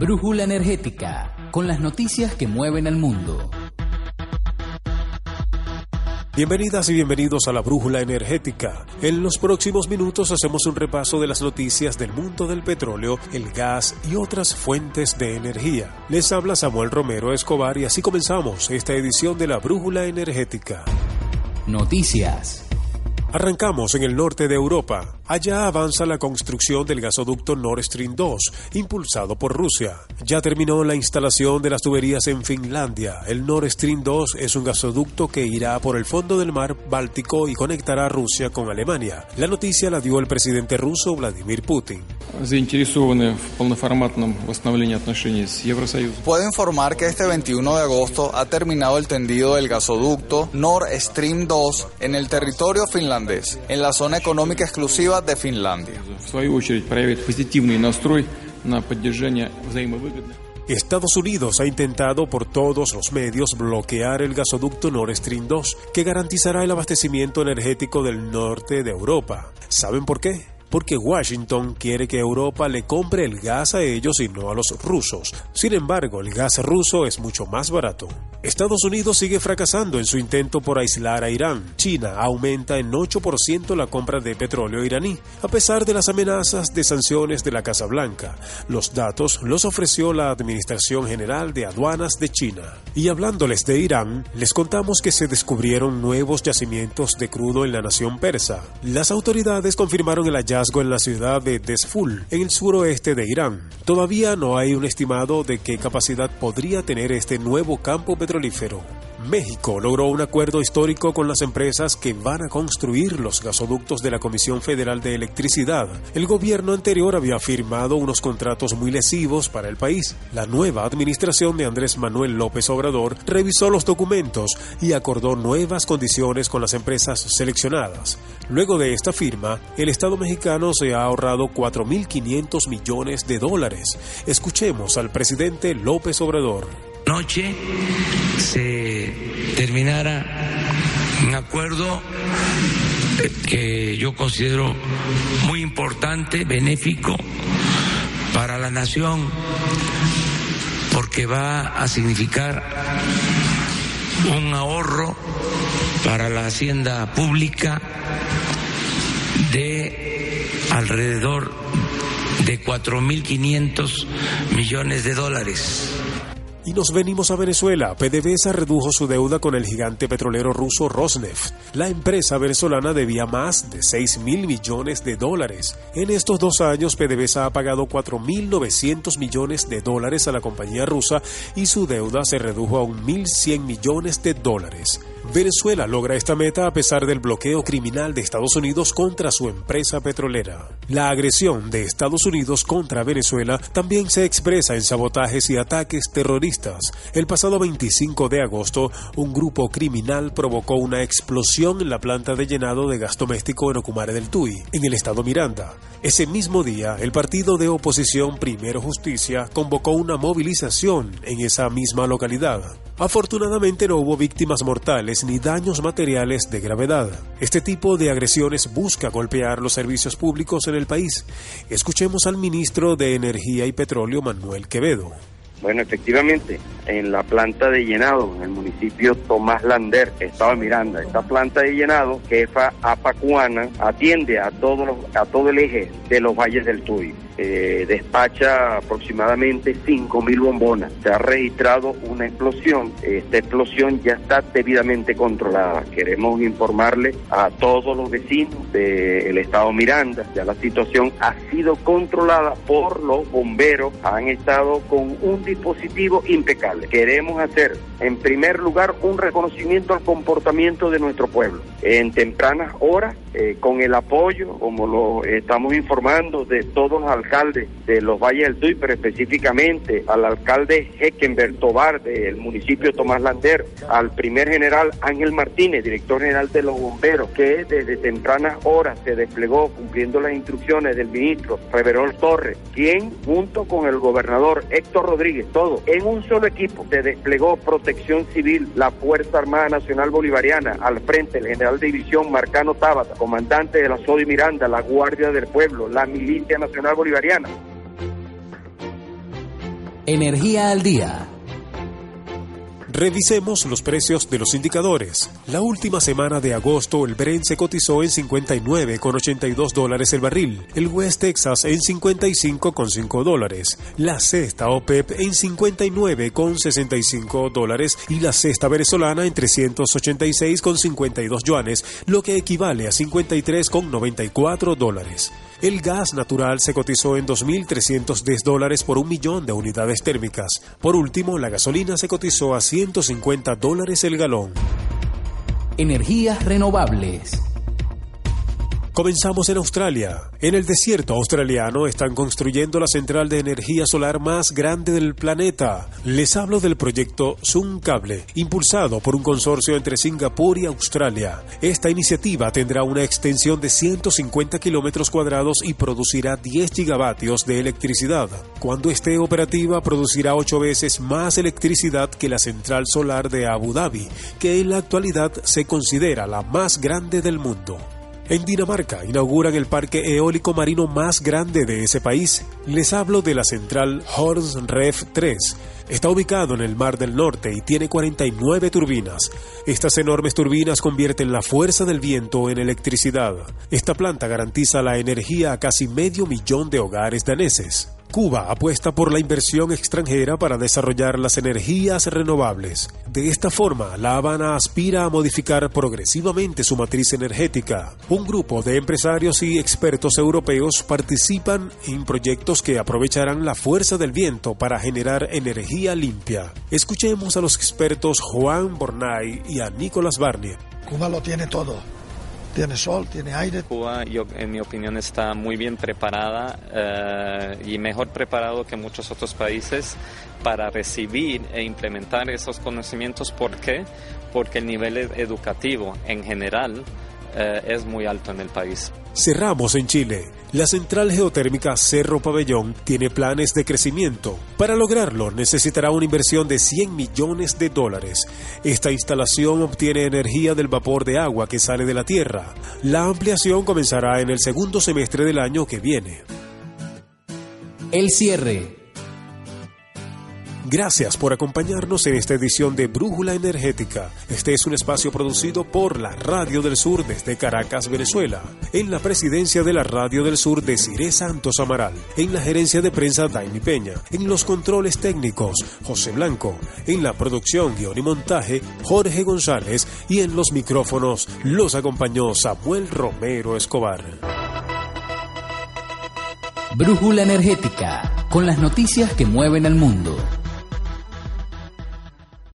Brújula energética con las noticias que mueven al mundo. Bienvenidas y bienvenidos a la Brújula Energética. En los próximos minutos hacemos un repaso de las noticias del mundo del petróleo, el gas y otras fuentes de energía. Les habla Samuel Romero Escobar y así comenzamos esta edición de la Brújula Energética. Noticias. Arrancamos en el norte de Europa. Allá avanza la construcción del gasoducto Nord Stream 2, impulsado por Rusia. Ya terminó la instalación de las tuberías en Finlandia. El Nord Stream 2 es un gasoducto que irá por el fondo del mar Báltico y conectará a Rusia con Alemania. La noticia la dio el presidente ruso Vladimir Putin. Puedo informar que este 21 de agosto ha terminado el tendido del gasoducto Nord Stream 2 en el territorio finlandés, en la zona económica exclusiva de Finlandia. Estados Unidos ha intentado por todos los medios bloquear el gasoducto Nord Stream 2, que garantizará el abastecimiento energético del norte de Europa. ¿Saben por qué? Porque Washington quiere que Europa le compre el gas a ellos y no a los rusos. Sin embargo, el gas ruso es mucho más barato. Estados Unidos sigue fracasando en su intento por aislar a Irán. China aumenta en 8% la compra de petróleo iraní, a pesar de las amenazas de sanciones de la Casa Blanca. Los datos los ofreció la Administración General de Aduanas de China. Y hablándoles de Irán, les contamos que se descubrieron nuevos yacimientos de crudo en la nación persa. Las autoridades confirmaron el hallazgo en la ciudad de Desful, en el suroeste de Irán. Todavía no hay un estimado de qué capacidad podría tener este nuevo campo petrolífero. México logró un acuerdo histórico con las empresas que van a construir los gasoductos de la Comisión Federal de Electricidad. El gobierno anterior había firmado unos contratos muy lesivos para el país. La nueva administración de Andrés Manuel López Obrador revisó los documentos y acordó nuevas condiciones con las empresas seleccionadas. Luego de esta firma, el Estado mexicano se ha ahorrado 4.500 millones de dólares. Escuchemos al presidente López Obrador noche se terminara un acuerdo que yo considero muy importante, benéfico para la nación, porque va a significar un ahorro para la hacienda pública de alrededor de 4.500 millones de dólares. Y nos venimos a Venezuela. PDVSA redujo su deuda con el gigante petrolero ruso Rosneft. La empresa venezolana debía más de 6 mil millones de dólares. En estos dos años, PDVSA ha pagado 4.900 millones de dólares a la compañía rusa y su deuda se redujo a 1.100 millones de dólares. Venezuela logra esta meta a pesar del bloqueo criminal de Estados Unidos contra su empresa petrolera. La agresión de Estados Unidos contra Venezuela también se expresa en sabotajes y ataques terroristas. El pasado 25 de agosto, un grupo criminal provocó una explosión en la planta de llenado de gas doméstico en Ocumare del Tuy, en el estado Miranda. Ese mismo día, el partido de oposición Primero Justicia convocó una movilización en esa misma localidad. Afortunadamente no hubo víctimas mortales ni daños materiales de gravedad. Este tipo de agresiones busca golpear los servicios públicos en el país. Escuchemos al ministro de Energía y Petróleo, Manuel Quevedo. Bueno, efectivamente, en la planta de llenado, en el municipio Tomás Lander, Estado de Miranda, esta planta de llenado, jefa Apacuana, atiende a, todos a todo el eje de los valles del Tuy. Eh, despacha aproximadamente 5.000 bombonas. Se ha registrado una explosión. Esta explosión ya está debidamente controlada. Queremos informarle a todos los vecinos del estado Miranda. Ya la situación ha sido controlada por los bomberos. Han estado con un dispositivo impecable. Queremos hacer en primer lugar, un reconocimiento al comportamiento de nuestro pueblo. En tempranas horas, eh, con el apoyo, como lo estamos informando, de todos los alcaldes de los Valles del Tuy, pero específicamente al alcalde Heckenberg Tobar del municipio Tomás Lander, al primer general Ángel Martínez, director general de los bomberos, que desde tempranas horas se desplegó cumpliendo las instrucciones del ministro Reverol Torres, quien junto con el gobernador Héctor Rodríguez, todo en un solo equipo, se desplegó Protección Civil, la Fuerza Armada Nacional Bolivariana, al frente el general de división Marcano Tábata, comandante de la SODI Miranda, la Guardia del Pueblo, la Milicia Nacional Bolivariana. Energía al día Revisemos los precios de los indicadores. La última semana de agosto el Brent se cotizó en 59,82 dólares el barril, el West Texas en 55,5 dólares, la cesta OPEP en 59,65 dólares y la cesta venezolana en 386,52 yuanes, lo que equivale a 53,94 dólares. El gas natural se cotizó en 2.310 dólares por un millón de unidades térmicas. Por último, la gasolina se cotizó a 150 dólares el galón. Energías renovables. Comenzamos en Australia. En el desierto australiano están construyendo la central de energía solar más grande del planeta. Les hablo del proyecto Sun Cable, impulsado por un consorcio entre Singapur y Australia. Esta iniciativa tendrá una extensión de 150 kilómetros cuadrados y producirá 10 gigavatios de electricidad. Cuando esté operativa, producirá 8 veces más electricidad que la central solar de Abu Dhabi, que en la actualidad se considera la más grande del mundo. En Dinamarca inauguran el parque eólico marino más grande de ese país. Les hablo de la central Horns Ref 3. Está ubicado en el Mar del Norte y tiene 49 turbinas. Estas enormes turbinas convierten la fuerza del viento en electricidad. Esta planta garantiza la energía a casi medio millón de hogares daneses. Cuba apuesta por la inversión extranjera para desarrollar las energías renovables. De esta forma, La Habana aspira a modificar progresivamente su matriz energética. Un grupo de empresarios y expertos europeos participan en proyectos que aprovecharán la fuerza del viento para generar energía limpia. Escuchemos a los expertos Juan Bornay y a Nicolás Barnier. Cuba lo tiene todo tiene sol, tiene aire. Cuba, yo, en mi opinión, está muy bien preparada eh, y mejor preparado que muchos otros países para recibir e implementar esos conocimientos. ¿Por qué? Porque el nivel educativo en general eh, es muy alto en el país. Cerramos en Chile. La central geotérmica Cerro Pabellón tiene planes de crecimiento. Para lograrlo necesitará una inversión de 100 millones de dólares. Esta instalación obtiene energía del vapor de agua que sale de la tierra. La ampliación comenzará en el segundo semestre del año que viene. El cierre Gracias por acompañarnos en esta edición de Brújula Energética. Este es un espacio producido por la Radio del Sur desde Caracas, Venezuela. En la presidencia de la Radio del Sur de Cire Santos Amaral. En la gerencia de prensa Daimi Peña. En los controles técnicos José Blanco. En la producción, guion y montaje Jorge González. Y en los micrófonos los acompañó Samuel Romero Escobar. Brújula Energética. Con las noticias que mueven al mundo.